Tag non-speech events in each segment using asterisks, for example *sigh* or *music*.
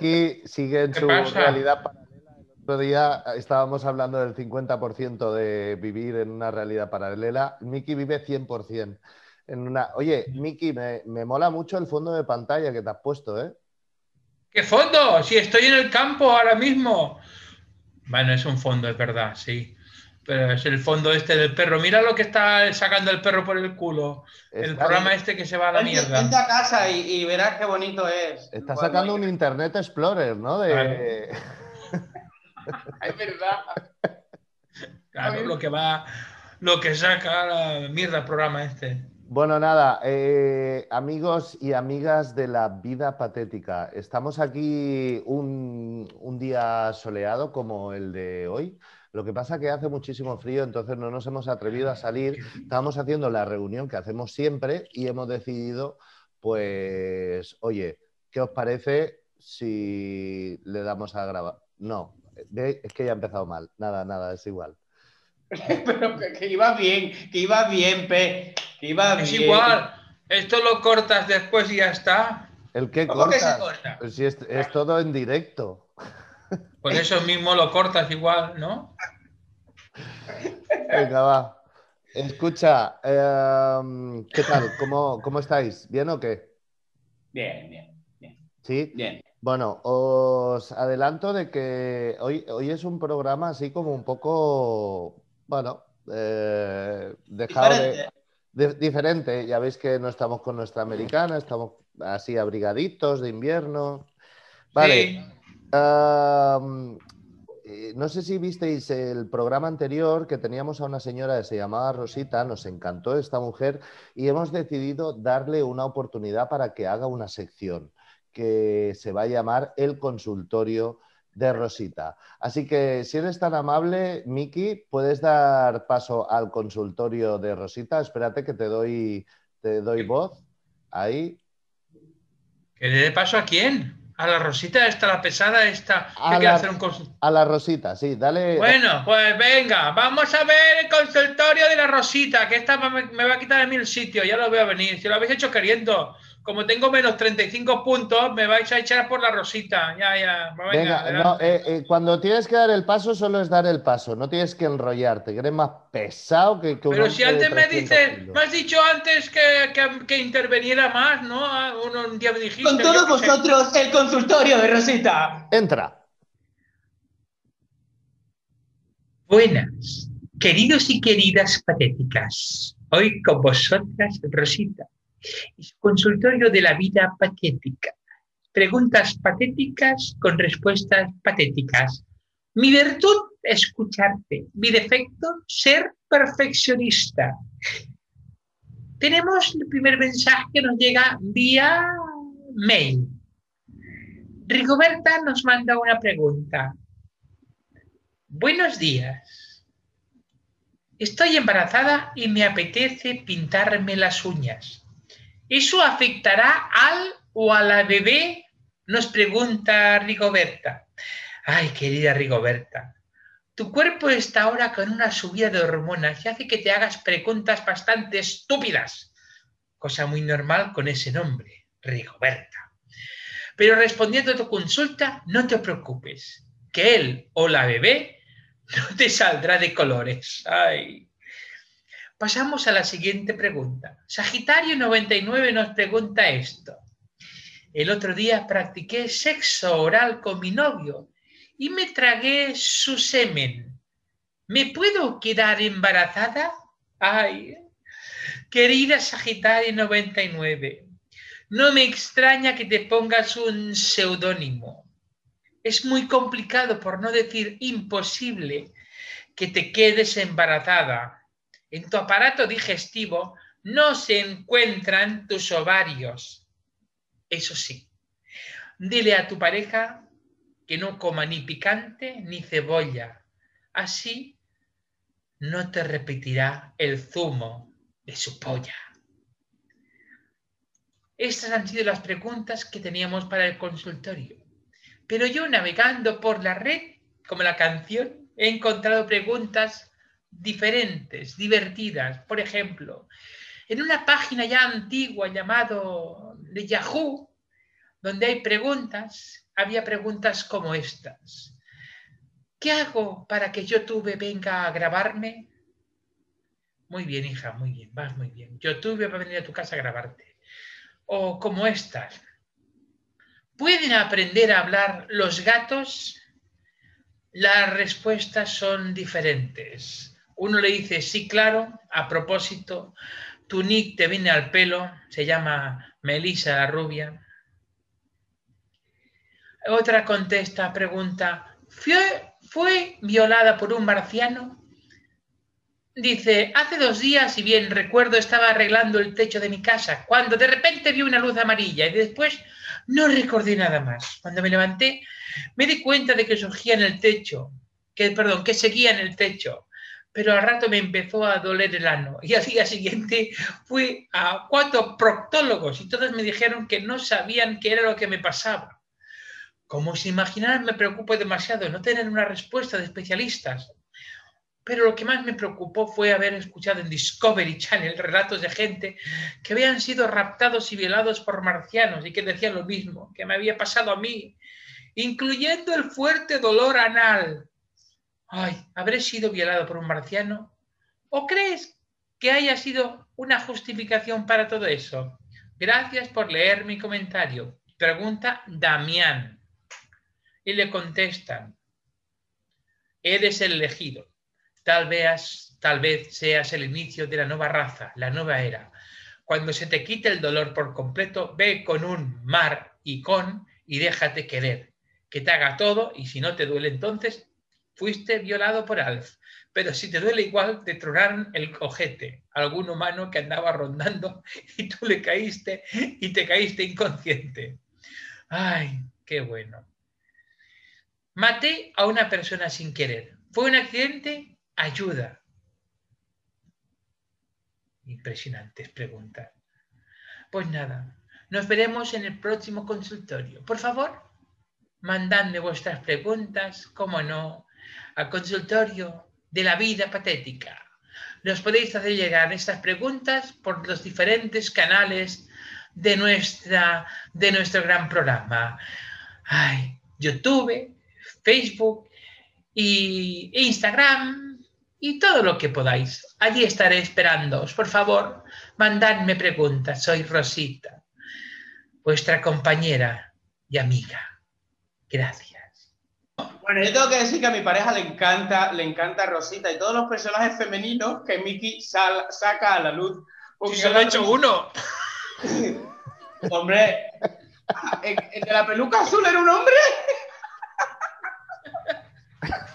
Miki sigue en ¿Qué su pasa? realidad paralela. El otro día estábamos hablando del 50% de vivir en una realidad paralela. Miki vive 100%. En una... Oye, Miki, me, me mola mucho el fondo de pantalla que te has puesto, ¿eh? ¿Qué fondo? Si estoy en el campo ahora mismo. Bueno, es un fondo, es verdad, sí. Pero es el fondo este del perro. Mira lo que está sacando el perro por el culo. El programa este que se va a la mierda. vente a casa y, y verás qué bonito es. Está sacando un Internet Explorer, ¿no? De... *laughs* Es verdad. Claro, lo que va, lo que saca la mierda el programa este. Bueno, nada, eh, amigos y amigas de la vida patética, estamos aquí un, un día soleado como el de hoy. Lo que pasa que hace muchísimo frío, entonces no nos hemos atrevido a salir. Estábamos haciendo la reunión que hacemos siempre y hemos decidido, pues, oye, ¿qué os parece si le damos a grabar? No, es que ya ha empezado mal. Nada, nada, es igual. *laughs* Pero que, que iba bien, que iba bien, Pe. Que iba Es bien. igual. Esto lo cortas después y ya está. ¿El qué ¿Cómo que se corta? Si es, es todo en directo. Pues eso mismo lo cortas igual, ¿no? Venga, va. Escucha, em, ¿qué tal? ¿Cómo, cómo estáis? ¿Bien o qué? Bien, bien, Sí. bien. Bueno, os adelanto de que hoy, hoy es un programa así como un poco, bueno, eh, dejado de- Diferente. de- diferente. Ya veis que no estamos con nuestra americana, estamos así abrigaditos de invierno. Vale. Sí. Eh, no sé si visteis el programa anterior que teníamos a una señora que se llamaba Rosita, nos encantó esta mujer y hemos decidido darle una oportunidad para que haga una sección que se va a llamar El consultorio de Rosita. Así que si eres tan amable, Miki, puedes dar paso al consultorio de Rosita. Espérate que te doy, te doy voz. Ahí. ¿Que le dé paso a quién? A la Rosita esta, la pesada esta. que A la- hacer un A la Rosita, sí, dale. Bueno, pues venga, vamos a ver el consultorio de la Rosita, que esta me, me va a quitar a mí el sitio, ya lo veo venir. Si lo habéis hecho queriendo, como tengo menos 35 puntos, me vais a echar por la Rosita. Ya, ya, venga. Venga, no, adelante. eh, eh, cuando tienes que dar el paso, solo es dar el paso, no tienes que enrollarte, que eres más pesado que, que un Pero si antes me 300 dices, kilos. me has dicho antes que, que- que interveniera más, ¿no? Ah, Uno, un día me dijiste. Con todos vosotros, el consultorio de Rosita. Entra. Buenas, queridos y queridas patéticas. Hoy con vosotras Rosita consultorio de la vida patética. Preguntas patéticas con respuestas patéticas. Mi virtud, escucharte. Mi defecto, ser perfeccionista. Tenemos el primer mensaje que nos llega vía mail. Rigoberta nos manda una pregunta. Buenos días. Estoy embarazada y me apetece pintarme las uñas. ¿Eso afectará al o a la bebé? Nos pregunta Rigoberta. Ay, querida Rigoberta, tu cuerpo está ahora con una subida de hormonas y hace que te hagas preguntas bastante estúpidas. Cosa muy normal con ese nombre, Rigoberta. Pero respondiendo a tu consulta, no te preocupes, que él o la bebé no te saldrá de colores. Ay. Pasamos a la siguiente pregunta. Sagitario 99 nos pregunta esto. El otro día practiqué sexo oral con mi novio y me tragué su semen. ¿Me puedo quedar embarazada? Ay, querida Sagitario 99, no me extraña que te pongas un seudónimo. Es muy complicado, por no decir imposible, que te quedes embarazada. En tu aparato digestivo no se encuentran tus ovarios. Eso sí, dile a tu pareja que no coma ni picante ni cebolla. Así no te repetirá el zumo de su polla. Estas han sido las preguntas que teníamos para el consultorio. Pero yo navegando por la red, como la canción, he encontrado preguntas diferentes, divertidas. Por ejemplo, en una página ya antigua llamado de Yahoo, donde hay preguntas, había preguntas como estas. ¿Qué hago para que YouTube venga a grabarme? Muy bien, hija, muy bien, vas muy bien. YouTube va a venir a tu casa a grabarte. O como estas. ¿Pueden aprender a hablar los gatos? Las respuestas son diferentes. Uno le dice, sí, claro, a propósito, tu nick te viene al pelo, se llama Melissa la rubia. Otra contesta, pregunta, ¿fue, ¿fue violada por un marciano? Dice, hace dos días, si bien recuerdo, estaba arreglando el techo de mi casa, cuando de repente vi una luz amarilla y después no recordé nada más. Cuando me levanté, me di cuenta de que surgía en el techo, que, perdón, que seguía en el techo pero al rato me empezó a doler el ano. Y al día siguiente fui a cuatro proctólogos y todos me dijeron que no sabían qué era lo que me pasaba. Como se imaginarán, me preocupó demasiado no tener una respuesta de especialistas. Pero lo que más me preocupó fue haber escuchado en Discovery Channel relatos de gente que habían sido raptados y violados por marcianos y que decían lo mismo que me había pasado a mí, incluyendo el fuerte dolor anal ay, ¿habré sido violado por un marciano? ¿O crees que haya sido una justificación para todo eso? Gracias por leer mi comentario. Pregunta Damián. Y le contestan, eres el elegido. Tal tal vez seas el inicio de la nueva raza, la nueva era. Cuando se te quite el dolor por completo, ve con un mar y con y déjate querer. Que te haga todo y si no te duele entonces, fuiste violado por Alf, pero si te duele igual, te tronaron el cojete, algún humano que andaba rondando *laughs* y tú le caíste y te caíste inconsciente. Ay, qué bueno. Maté a una persona sin querer. ¿Fue un accidente? Ayuda. Impresionantes preguntas. Pues nada, nos veremos en el próximo consultorio. Por favor, mandadme vuestras preguntas, como no, al consultorio de la vida patética. Nos podéis hacer llegar estas preguntas por los diferentes canales de, nuestra, de nuestro gran programa. YouTube, Facebook y Instagram y todo lo que podáis. Allí estaré esperándoos. Por favor, mandadme preguntas. Soy Rosita, vuestra compañera y amiga. Gracias. Bueno, yo tengo que decir que a mi pareja le encanta, le encanta Rosita y todos los personajes femeninos que Mickey saca a la luz. Si se lo ha hecho uno. *laughs* hombre, ¿el, de la peluca azul era un hombre?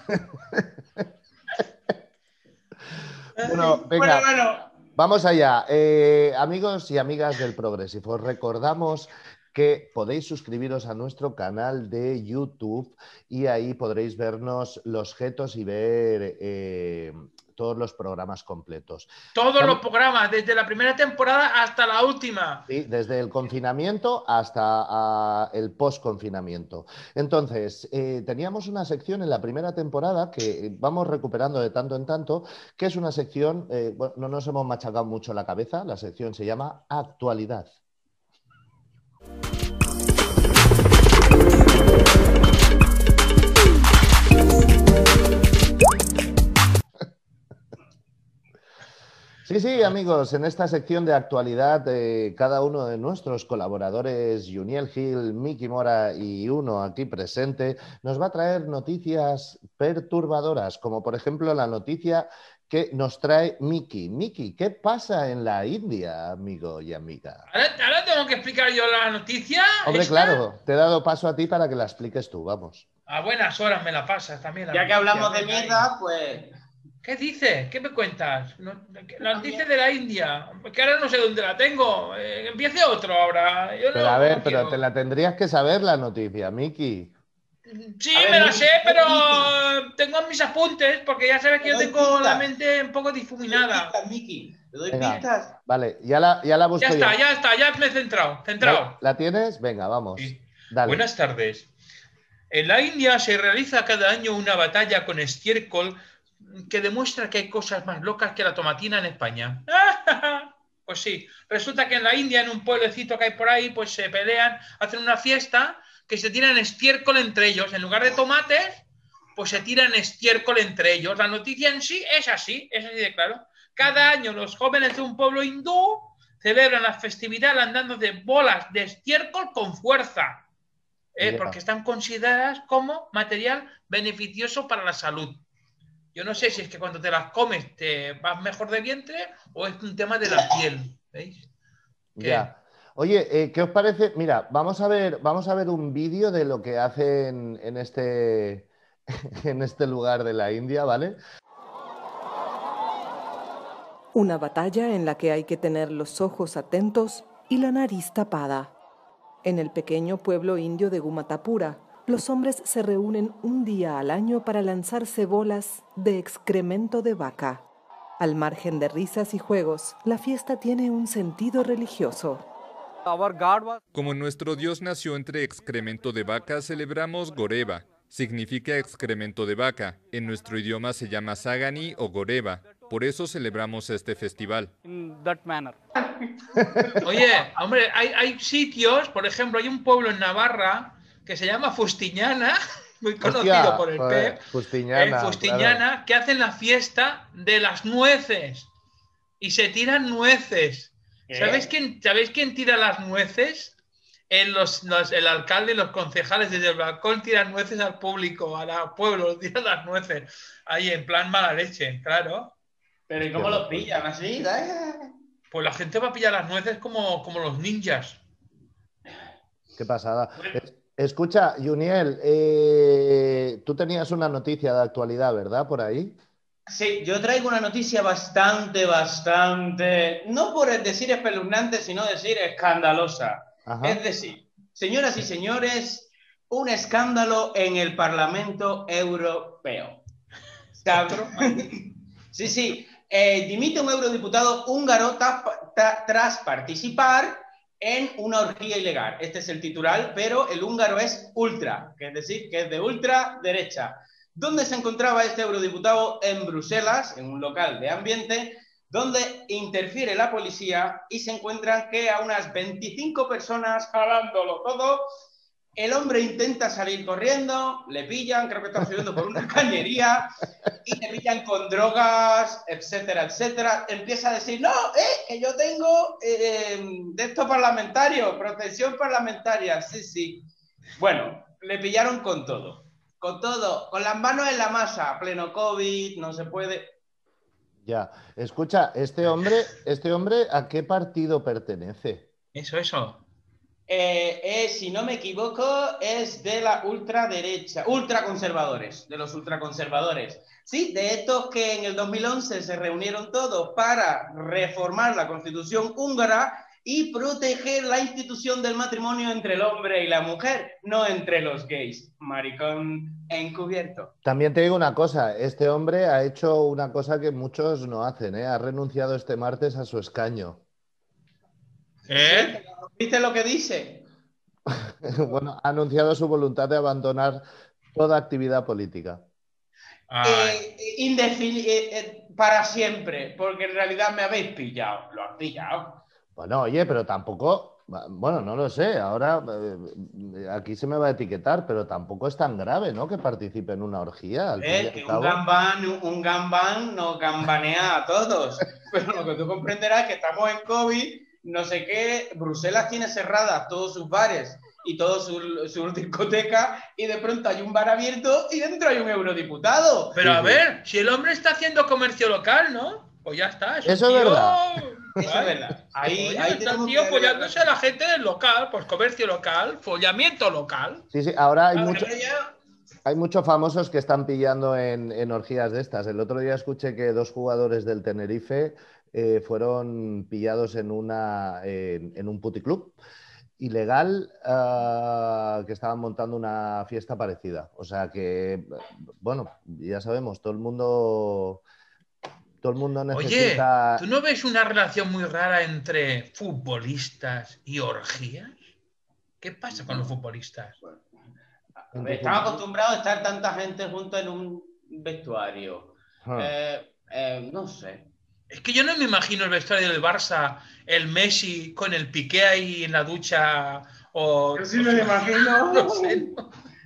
*laughs* bueno, venga. Vamos allá. Eh, amigos y amigas del Progresivo, recordamos que podéis suscribiros a nuestro canal de YouTube y ahí podréis vernos los objetos y ver eh, todos los programas completos. Todos los programas, desde la primera temporada hasta la última. Sí, desde el confinamiento hasta el post-confinamiento. Entonces, eh, teníamos una sección en la primera temporada que vamos recuperando de tanto en tanto, que es una sección, eh, no nos hemos machacado mucho la cabeza, la sección se llama Actualidad. Sí, sí, amigos, en esta sección de actualidad, eh, cada uno de nuestros colaboradores, Juniel Gil, Miki Mora y uno aquí presente, nos va a traer noticias perturbadoras, como por ejemplo la noticia que nos trae Miki. Miki, ¿qué pasa en la India, amigo y amiga? Ahora, tengo que explicar yo la noticia. Hombre, claro, te he dado paso a ti para que la expliques tú, vamos. A buenas horas me la pasas también. ya que hablamos de mierda, pues ¿Qué dices? ¿Qué me cuentas? La noticia de la India, que ahora no sé dónde la tengo. Eh, empiece otro ahora. pero a ver, pero te la tendrías que saber la noticia, Miki. Sí, me la sé, pero tengo mis apuntes porque ya sabes que yo tengo la mente un poco difuminada. Miki. Te doy pistas. Vale, ya la, ya la busco. Ya está, ya está, ya me he centrado. centrado. ¿La, tienes? Venga, vamos. Buenas tardes. En la India se realiza cada año una batalla con estiércol que demuestra que hay cosas más locas que la tomatina en España. *laughs* Pues sí, resulta que en la India, en un pueblecito que hay por ahí, pues se pelean, hacen una fiesta que se tiran estiércol entre ellos. En lugar de tomates, pues se tiran estiércol entre ellos. La noticia en sí es así, es así de claro. Cada año los jóvenes de un pueblo hindú celebran la festividad andando de bolas de estiércol con fuerza, ¿eh? porque están consideradas como material beneficioso para la salud. Yo no sé si es que cuando te las comes te vas mejor de vientre o es un tema de la piel, ¿veis? Ya. Oye, eh, ¿qué os parece? Mira, vamos a ver, vamos a ver un vídeo de lo que hacen en este, *laughs* en este lugar de la India, ¿vale? Una batalla en la que hay que tener los ojos atentos y la nariz tapada. En el pequeño pueblo indio de Gumatapura, los hombres se reúnen un día al año para lanzarse bolas de excremento de vaca. Al margen de risas y juegos, la fiesta tiene un sentido religioso. Como nuestro Dios nació entre excremento de vaca, celebramos Goreva. Significa excremento de vaca. En nuestro idioma se llama Sagani o Goreva. Por eso celebramos este festival. Oye, hombre, hay, hay sitios, por ejemplo, hay un pueblo en Navarra que se llama Fustiñana, *laughs* muy conocido por el PEP, Fustiñana, Fustiñana que hacen la fiesta de las nueces y se tiran nueces. ¿Sabéis quién, ¿Sabéis quién tira las nueces? En los, el alcalde y los concejales desde el balcón tiran nueces al público, al pueblo, *laughs* tiran las nueces. Ahí en plan mala leche, claro. Pero ¿y cómo los pillan así? Pues la gente va a pillar las nueces como, como los ninjas. Qué pasada. Escucha, Juniel, eh, tú tenías una noticia de actualidad, ¿verdad? Por ahí. Sí, yo traigo una noticia bastante, bastante, no por decir espeluznante, sino decir escandalosa. Es decir, señoras y señores, un escándalo en el Parlamento Europeo. sí, sí. Eh, dimite un eurodiputado húngaro tras participar en una orgía ilegal. Este es el titular, pero el húngaro es ultra, que es decir, que es de ultra derecha. ¿Dónde se encontraba este eurodiputado? En Bruselas, en un local de ambiente, donde interfiere la policía y se encuentran que a unas 25 personas jalándolo todo el hombre intenta salir corriendo, le pillan, creo que está subiendo por una *laughs* cañería, y le pillan con drogas, etcétera, etcétera. Empieza a decir, no, eh, que yo tengo eh, de esto parlamentario, protección parlamentaria, sí, sí. Bueno, le pillaron con todo, con todo, con las manos en la masa, pleno COVID, no se puede. Ya, escucha, este hombre, este hombre, ¿a qué partido pertenece? Eso, eso. Eh, si no me equivoco, es de la ultraderecha, ultraconservadores, de los ultraconservadores. Sí, de estos que en el 2011 se reunieron todos para reformar la constitución húngara y proteger la institución del matrimonio entre el hombre y la mujer, no entre los gays. Maricón encubierto. También te digo una cosa, este hombre ha hecho una cosa que muchos no hacen, ¿eh? ha renunciado este martes a su escaño. ¿Eh? ¿Viste lo que dice? *laughs* bueno, ha anunciado su voluntad de abandonar toda actividad política. Eh, eh, eh, para siempre, porque en realidad me habéis pillado, lo han pillado. Bueno, oye, pero tampoco, bueno, no lo sé, ahora aquí se me va a etiquetar, pero tampoco es tan grave, ¿no? Que participe en una orgía. un gambán, un gambán nos gambanea a todos, *laughs* pero lo que tú comprenderás es que estamos en COVID no sé qué, Bruselas tiene cerradas todos sus bares y toda su, discoteca y de pronto hay un bar abierto y dentro hay un eurodiputado. Pero a ver, si el hombre está haciendo comercio local, ¿no? Pues ya está. Eso es verdad. *laughs* Eso es verdad. Ahí, ahí está el tío follándose a la gente del local, pues comercio local, follamiento local. Sí, sí, ahora hay muchos... Hay muchos famosos que están pillando en, en, orgías de estas. El otro día escuché que dos jugadores del Tenerife eh, fueron pillados en, una, en, un puticlub ilegal ah, que estaban montando una fiesta parecida. O sea que, bueno, ya sabemos, todo el mundo... Todo el mundo necesita... Oye, ¿tú no ves una relación muy rara entre futbolistas y orgías? ¿Qué pasa con los futbolistas? Están acostumbrados a estar tanta gente junto en un vestuario. Ah. Eh, eh, no sé. Es que yo no me imagino el vestuario del Barça, el Messi con el Piqué ahí en la ducha O, Yo sí me lo *laughs* imagino. *laughs* no sé.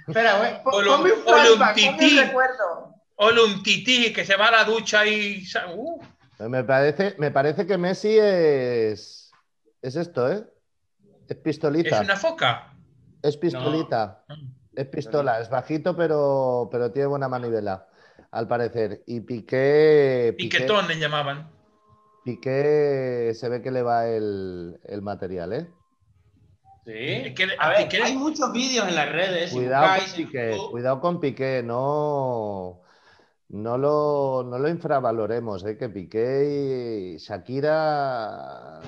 Espera, güey. O un tití. un recuerdo. O un tití que se va a la ducha y. Uh, Me parece, me parece que Messi es. Es esto, ¿eh? Es es pistolita. una foca. Es pistolita. Es pistola. Es bajito, pero, pero tiene buena manivela, al parecer. Y Piqué. Piqué, Piquetón le llamaban. Piqué se ve que le va el, el material, ¿eh? Sí. Es que- a ver, Piqué- hay muchos vídeos en las redes. si con en YouTube. cuidado con Piqué, no, no, lo, no lo infravaloremos, ¿eh? que Piqué y Shakira...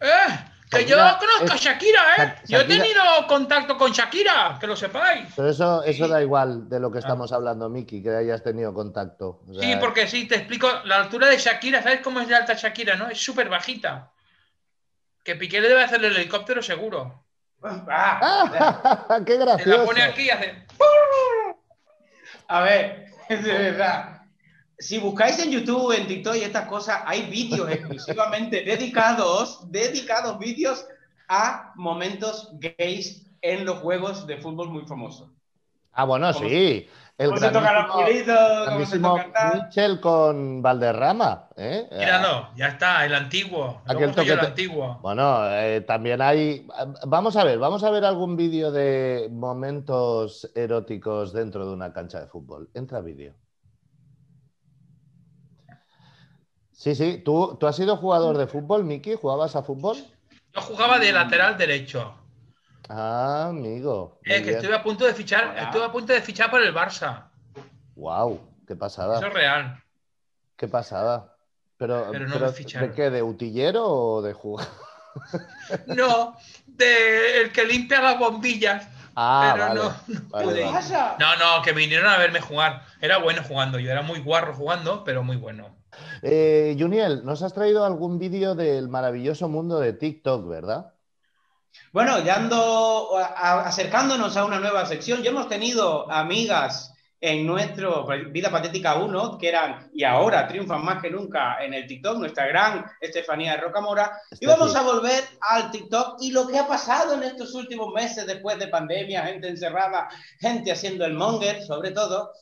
¡Eh! Que yo Shakira conozco a es- Shakira, ¿eh? Yo he Shakira- tenido contacto con Shakira, que lo sepáis. Pero eso, eso Sí. da igual de lo que estamos hablando, Miki, que hayas tenido contacto. O Sí, porque sí, te explico. La altura de Shakira, ¿sabes cómo es de alta Shakira, no? Es súper bajita. Que Piqué le debe hacer el helicóptero seguro. Ah, ¡Ah! *laughs* ¡Qué Se la gracioso! pone aquí y hace. a ver, *laughs* de verdad. Si buscáis en YouTube, en TikTok y estas cosas, hay vídeos *laughs* exclusivamente dedicados, dedicados vídeos a momentos gays en los juegos de fútbol muy famosos. Ah, bueno, ¿Cómo- sí. El Cómo se tocan los cómo se grandísimo tocan tal. Mitchell con Valderrama. ¿eh? Míralo, ya está, el antiguo. Aquel soy el antiguo. Bueno, eh, también hay. Vamos a ver, vamos a ver algún vídeo de momentos eróticos dentro de una cancha de fútbol. Entra vídeo. Sí, sí. ¿Tú, ¿Tú has sido jugador de fútbol, Miki? ¿Jugabas a fútbol? Yo jugaba de lateral derecho. Ah, amigo. Eh, que estuve a punto de fichar, Hola. estuve a punto de fichar por el Barça. Wow, qué pasada. Eso es real. Qué pasada. Pero, Pero no pero me ficharon. ¿de qué? ¿De utillero o de jugador? *laughs* No, de el que limpia las bombillas. Ah, Pero vale. no. No, no, que vinieron a verme jugar. Era bueno jugando, yo era muy guarro jugando, pero muy bueno. Eh, Juniel, nos has traído algún vídeo del maravilloso mundo de TikTok, ¿verdad? Bueno, ya ando a- acercándonos a una nueva sección. Ya hemos tenido amigas en nuestro Vida Patética 1, que eran y ahora triunfan más que nunca en el TikTok, nuestra gran Estefanía Rocamora. Y vamos aquí. a volver al TikTok y lo que ha pasado en estos últimos meses después de pandemia, gente encerrada, gente haciendo el monger, sobre todo.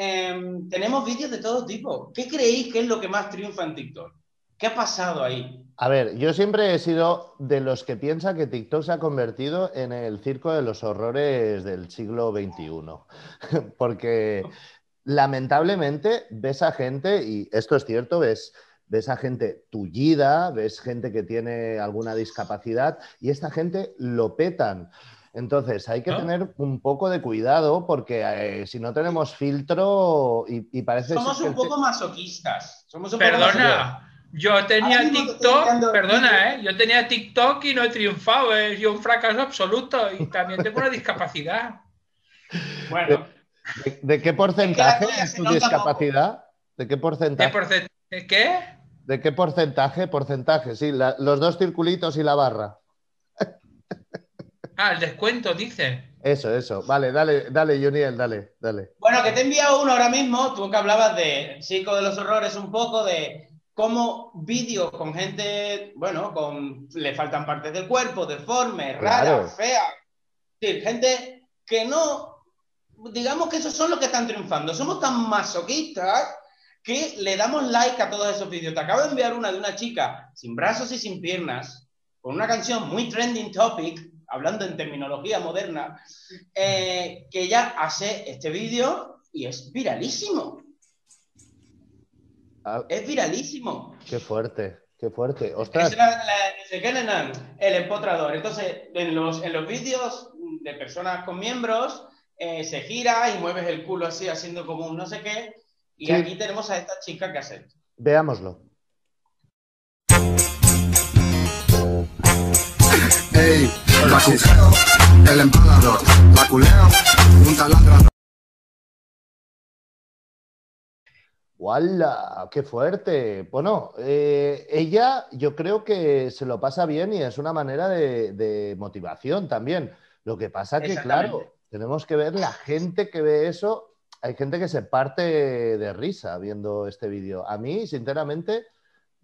Em, tenemos vídeos de todo tipo. ¿Qué creéis que es lo que más triunfa en TikTok? ¿Qué ha pasado ahí? A ver, yo siempre he sido de los que piensa que TikTok se ha convertido en el circo de los horrores del siglo XXI. *laughs* Porque lamentablemente ves a gente, y esto es cierto, ves, ves a gente tullida, ves gente que tiene alguna discapacidad y esta gente lo petan. Entonces hay que ¿Ah? tener un poco de cuidado porque eh, si no tenemos filtro y, y parece Somos un poco masoquistas. Somos un poco masoquistas. Perdona, yo tenía TikTok, perdona, ¿eh? Yo tenía TikTok y no he triunfado, ¿eh? Yo un fracaso absoluto y también tengo una discapacidad. *laughs* Bueno, ¿De, de qué porcentaje es tu discapacidad? ¿De qué ¿De porcentaje? porcent- ¿Qué? ¿De qué porcentaje? Porcentaje, sí, la- los dos circulitos y la barra. *laughs* Ah, el descuento, dice. Eso, eso. Vale, dale, dale, Juniel, dale, dale. bueno, que te he enviado uno ahora mismo, tú que hablabas de Chico de los Horrores, un poco de cómo vídeos con gente, bueno, con le faltan partes del cuerpo, deformes, raras, Claro. feas. Es decir, gente que no, digamos que esos son los que están triunfando. Somos tan masoquistas que le damos like a todos esos vídeos. Te acabo de enviar una de una chica sin brazos y sin piernas, con una canción muy trending topic, hablando en terminología moderna, eh, que ella hace este vídeo y es viralísimo. Ah, Es viralísimo. qué fuerte, qué fuerte. Ostras, Es la, la- el empotrador. Entonces, en los, en los vídeos de personas con miembros, eh, se gira y mueves el culo así, haciendo como un no sé qué. Y Sí. aquí tenemos a esta chica que hace esto. veámoslo. El empalador, la culeo, un taladrador. ¡Wala! ¡Qué fuerte! Bueno, eh, ella yo creo que se lo pasa bien y es una manera de, de motivación también. Lo que pasa que, claro, tenemos que ver la gente que ve eso. Hay gente que se parte de risa viendo este vídeo. A mí, sinceramente,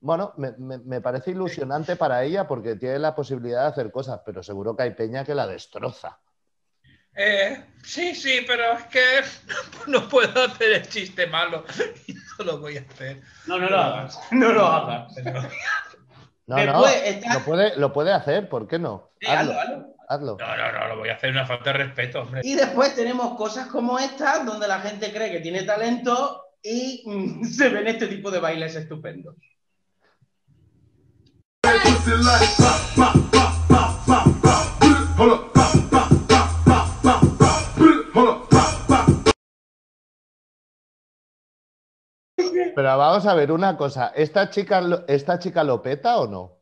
Bueno, me, me- me parece ilusionante para ella porque tiene la posibilidad de hacer cosas, pero seguro que hay peña que la destroza. Eh, sí, sí, pero es que *laughs* no puedo hacer el chiste malo y no lo voy a hacer. No, no lo hagas. *laughs* No lo hagas. No, no, está- lo puede, lo puede hacer, ¿por qué no? Sí, Hazlo, hazlo, hazlo. hazlo. No, no, no, lo voy a hacer una falta de respeto, hombre. Y después tenemos cosas como esta, donde la gente cree que tiene talento y mm, *laughs* se ven este tipo de bailes estupendos. Pussy like pop, pop, pop, pop, pop, pop. Hold up, pop, pop, pop, pop, pop, pop. Hold up, pop, pop. Pero vamos a ver una cosa, ¿esta chica, lo- ¿esta chica lo peta o no?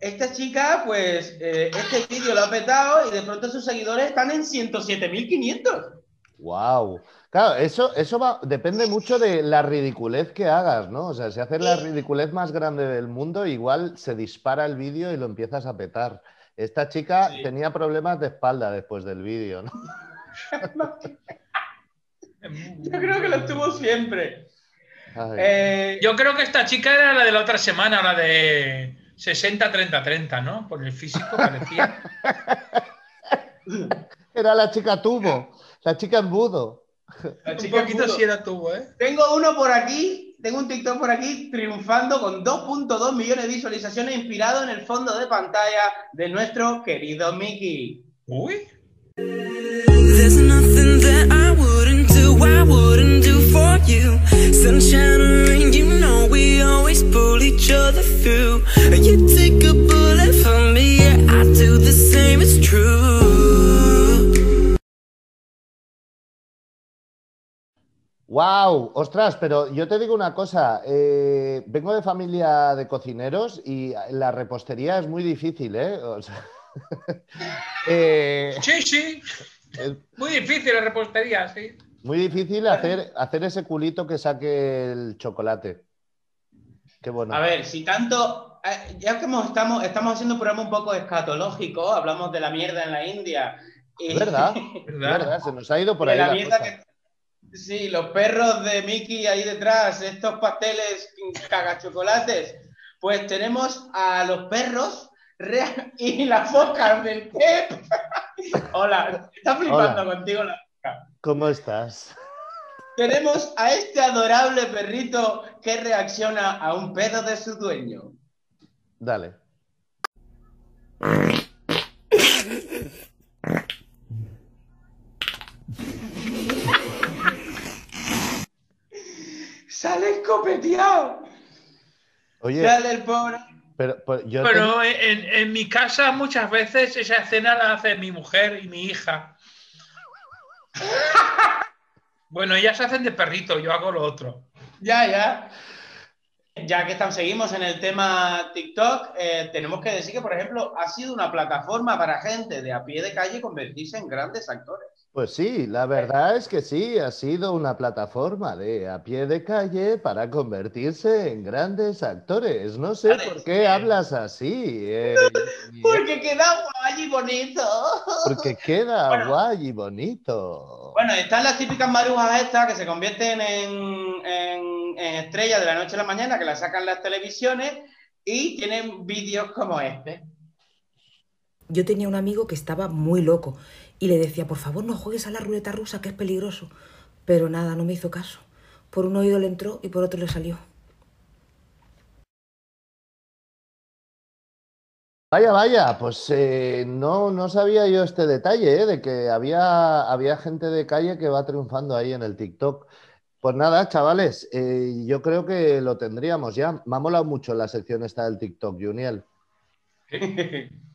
Esta chica, pues, eh, este vídeo lo ha petado y de pronto sus seguidores están en 107.500. Wow. Claro, eso, eso va, depende mucho de la ridiculez que hagas, ¿no? O sea, si haces la ridiculez más grande del mundo, igual se dispara el vídeo y lo empiezas a petar. Esta chica Sí. tenía problemas de espalda después del vídeo, ¿no? *laughs* Yo creo que lo tuvo siempre. Eh, Yo creo que esta chica era la de la otra semana, la de 60-30-30, ¿no? Por el físico parecía. *laughs* Era la chica tubo, la chica embudo. la Un chica poquito pudo. sí era tubo, ¿eh? Tengo uno por aquí, tengo un TikTok por aquí triunfando con 2.2 millones de visualizaciones inspirado en el fondo de pantalla de nuestro querido Mickey. Uy. There's nothing that I wouldn't do, I wouldn't do for you. Sunshine or rain, you know we always pull each other through. You take a bullet for me, yeah, I do the same, it's true. ¡Wow! Ostras, pero yo te digo una cosa, eh, vengo de familia de cocineros y la repostería es muy difícil, ¿eh? O sea, *laughs* eh, Sí, sí. es Muy difícil la repostería, sí. muy difícil hacer, hacer ese culito que saque el chocolate. Qué bueno. A ver, si tanto, eh, ya que estamos, estamos haciendo un programa un poco escatológico, hablamos de la mierda en la India. Verdad, es ¿Verdad? *laughs* verdad, se nos ha ido por de ahí la la mierda cosa. Sí, los perros de Mickey ahí detrás, estos pasteles cagachocolates. Pues tenemos a los perros *laughs* y las focas del Pep. *laughs* Hola, está flipando Hola. contigo la ¿Cómo estás? *laughs* Tenemos a este adorable perrito que reacciona a un pedo de su dueño. Dale. Sale escopeteado. Oye, Sale el pobre. pero, yo en, en mi casa muchas veces esa escena la hace mi mujer y mi hija. *laughs* Bueno, ellas hacen de perrito, yo hago lo otro. Ya, ya. Ya que estamos, seguimos en el tema TikTok, eh, tenemos que decir que, por ejemplo, ha sido una plataforma para gente de a pie de calle convertirse en grandes actores. Pues sí, la verdad es que sí, ha sido una plataforma de a pie de calle para convertirse en grandes actores. No sé por qué hablas así. eh, *laughs* Porque queda guay y bonito. porque *laughs* queda Bueno. guay y bonito. Bueno, están las típicas marujas estas que se convierten en, en- en estrellas de la noche a la mañana, que las sacan las televisiones y tienen vídeos como este. Yo tenía un amigo que estaba muy loco y le decía, por favor, no juegues a la ruleta rusa, que es peligroso. Pero nada, no me hizo caso. Por un oído le entró y por otro le salió. Vaya, vaya, pues eh, no, no sabía yo este detalle, eh, de que había, había gente de calle que va triunfando ahí en el TikTok. Pues nada, chavales, eh, yo creo que lo tendríamos ya. Me ha molado mucho la sección esta del TikTok, Juniel. *laughs*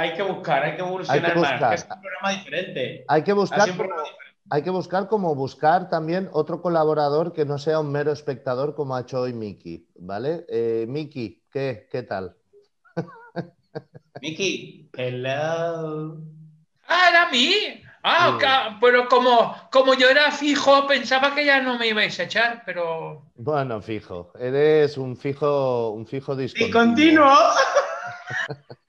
hay que buscar, hay que evolucionar Hay que más, buscar. que es un programa diferente. Hay que buscar, como, diferente. hay que buscar como buscar también otro colaborador que no sea un mero espectador como ha hecho hoy Miki, ¿vale? Eh, Miki, ¿qué, ¿qué tal? *laughs* Miki, hello. ¡Ah, era a mí! Ah, Sí. pero como, como yo era fijo, pensaba que ya no me ibais a echar, pero. Bueno, fijo, eres un fijo, un fijo Y discontinuo. continuo. *laughs*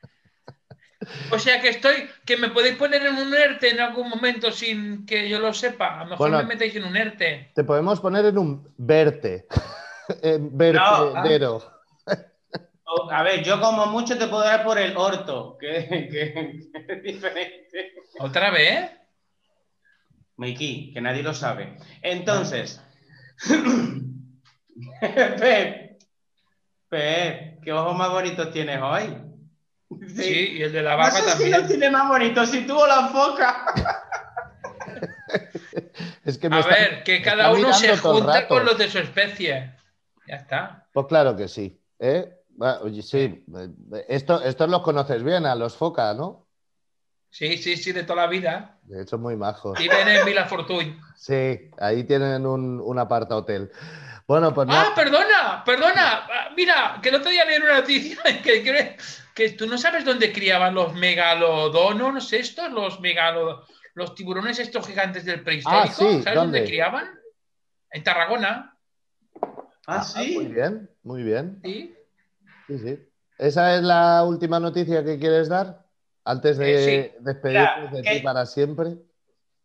O sea que estoy, que me podéis poner en un ERTE en algún momento sin que yo lo sepa. A lo mejor Bueno. me metéis en un ERTE. Te podemos poner en un verte, *laughs* en vertedero. *laughs* A ver, yo como mucho te puedo dar por el orto, que, que- que es diferente. ¿Otra vez? Mikey, que nadie lo sabe. Entonces, *laughs* Pep, Pep, ¿qué ojos más bonitos tienes hoy? Sí, y el de la No barba sé si también. los tiene más bonitos, si tuvo la foca. *laughs* Es que me A está- ver, que cada uno se junta con los de su especie. Ya está. Pues claro que sí. ¿eh? Sí, eh, esto, estos los conoces bien, a los foca, ¿no? Sí, sí, sí, de toda la vida. De hecho, muy majos. Y ven en Vila Fortuny. *laughs* Sí, ahí tienen un, un aparta hotel. Bueno, pues no. Ah, perdona, perdona. Ah, Mira, que el otro día leí una noticia *laughs* que, que, que tú no sabes dónde criaban los megalodonos estos, los megalo, los tiburones estos gigantes del prehistórico. Ah, sí, ¿Sabes ¿dónde? dónde criaban? En Tarragona. Ah, Muy bien, muy bien. Sí. Sí, sí. ¿Esa es la última noticia que quieres dar? Antes de Eh, despedirnos de que- ti para siempre.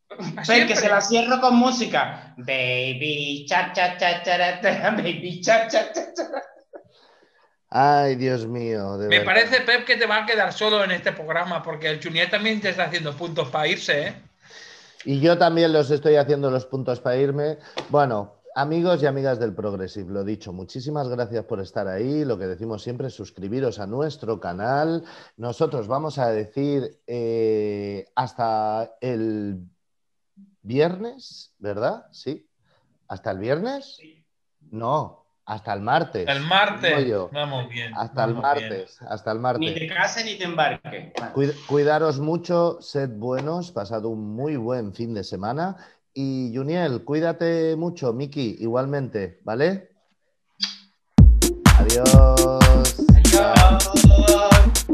Ven, Siempre. que se la cierro con música. Baby, cha, cha, cha, cha, cha, baby, cha, cha, cha, cha. Ay, Dios mío. de Me verdad. parece, Pep, que te va a quedar solo en este programa porque el Junior también te está haciendo puntos para irse, ¿eh? Y yo también los estoy haciendo los puntos para irme. Bueno, amigos y amigas del Progressive, lo dicho, muchísimas gracias por estar ahí. Lo que decimos siempre es suscribiros a nuestro canal. Nosotros vamos a decir eh, hasta el viernes, ¿verdad? Sí. ¿Hasta el viernes? No, hasta el martes. Hasta el martes. Vamos bien. Hasta el martes. Hasta el martes. Ni te cases ni te embarques. Cuid cuidaros mucho, sed buenos, pasad un muy buen fin de semana. Y Juniel, cuídate mucho, Miki, igualmente, ¿vale? Adiós. Adiós. Adiós.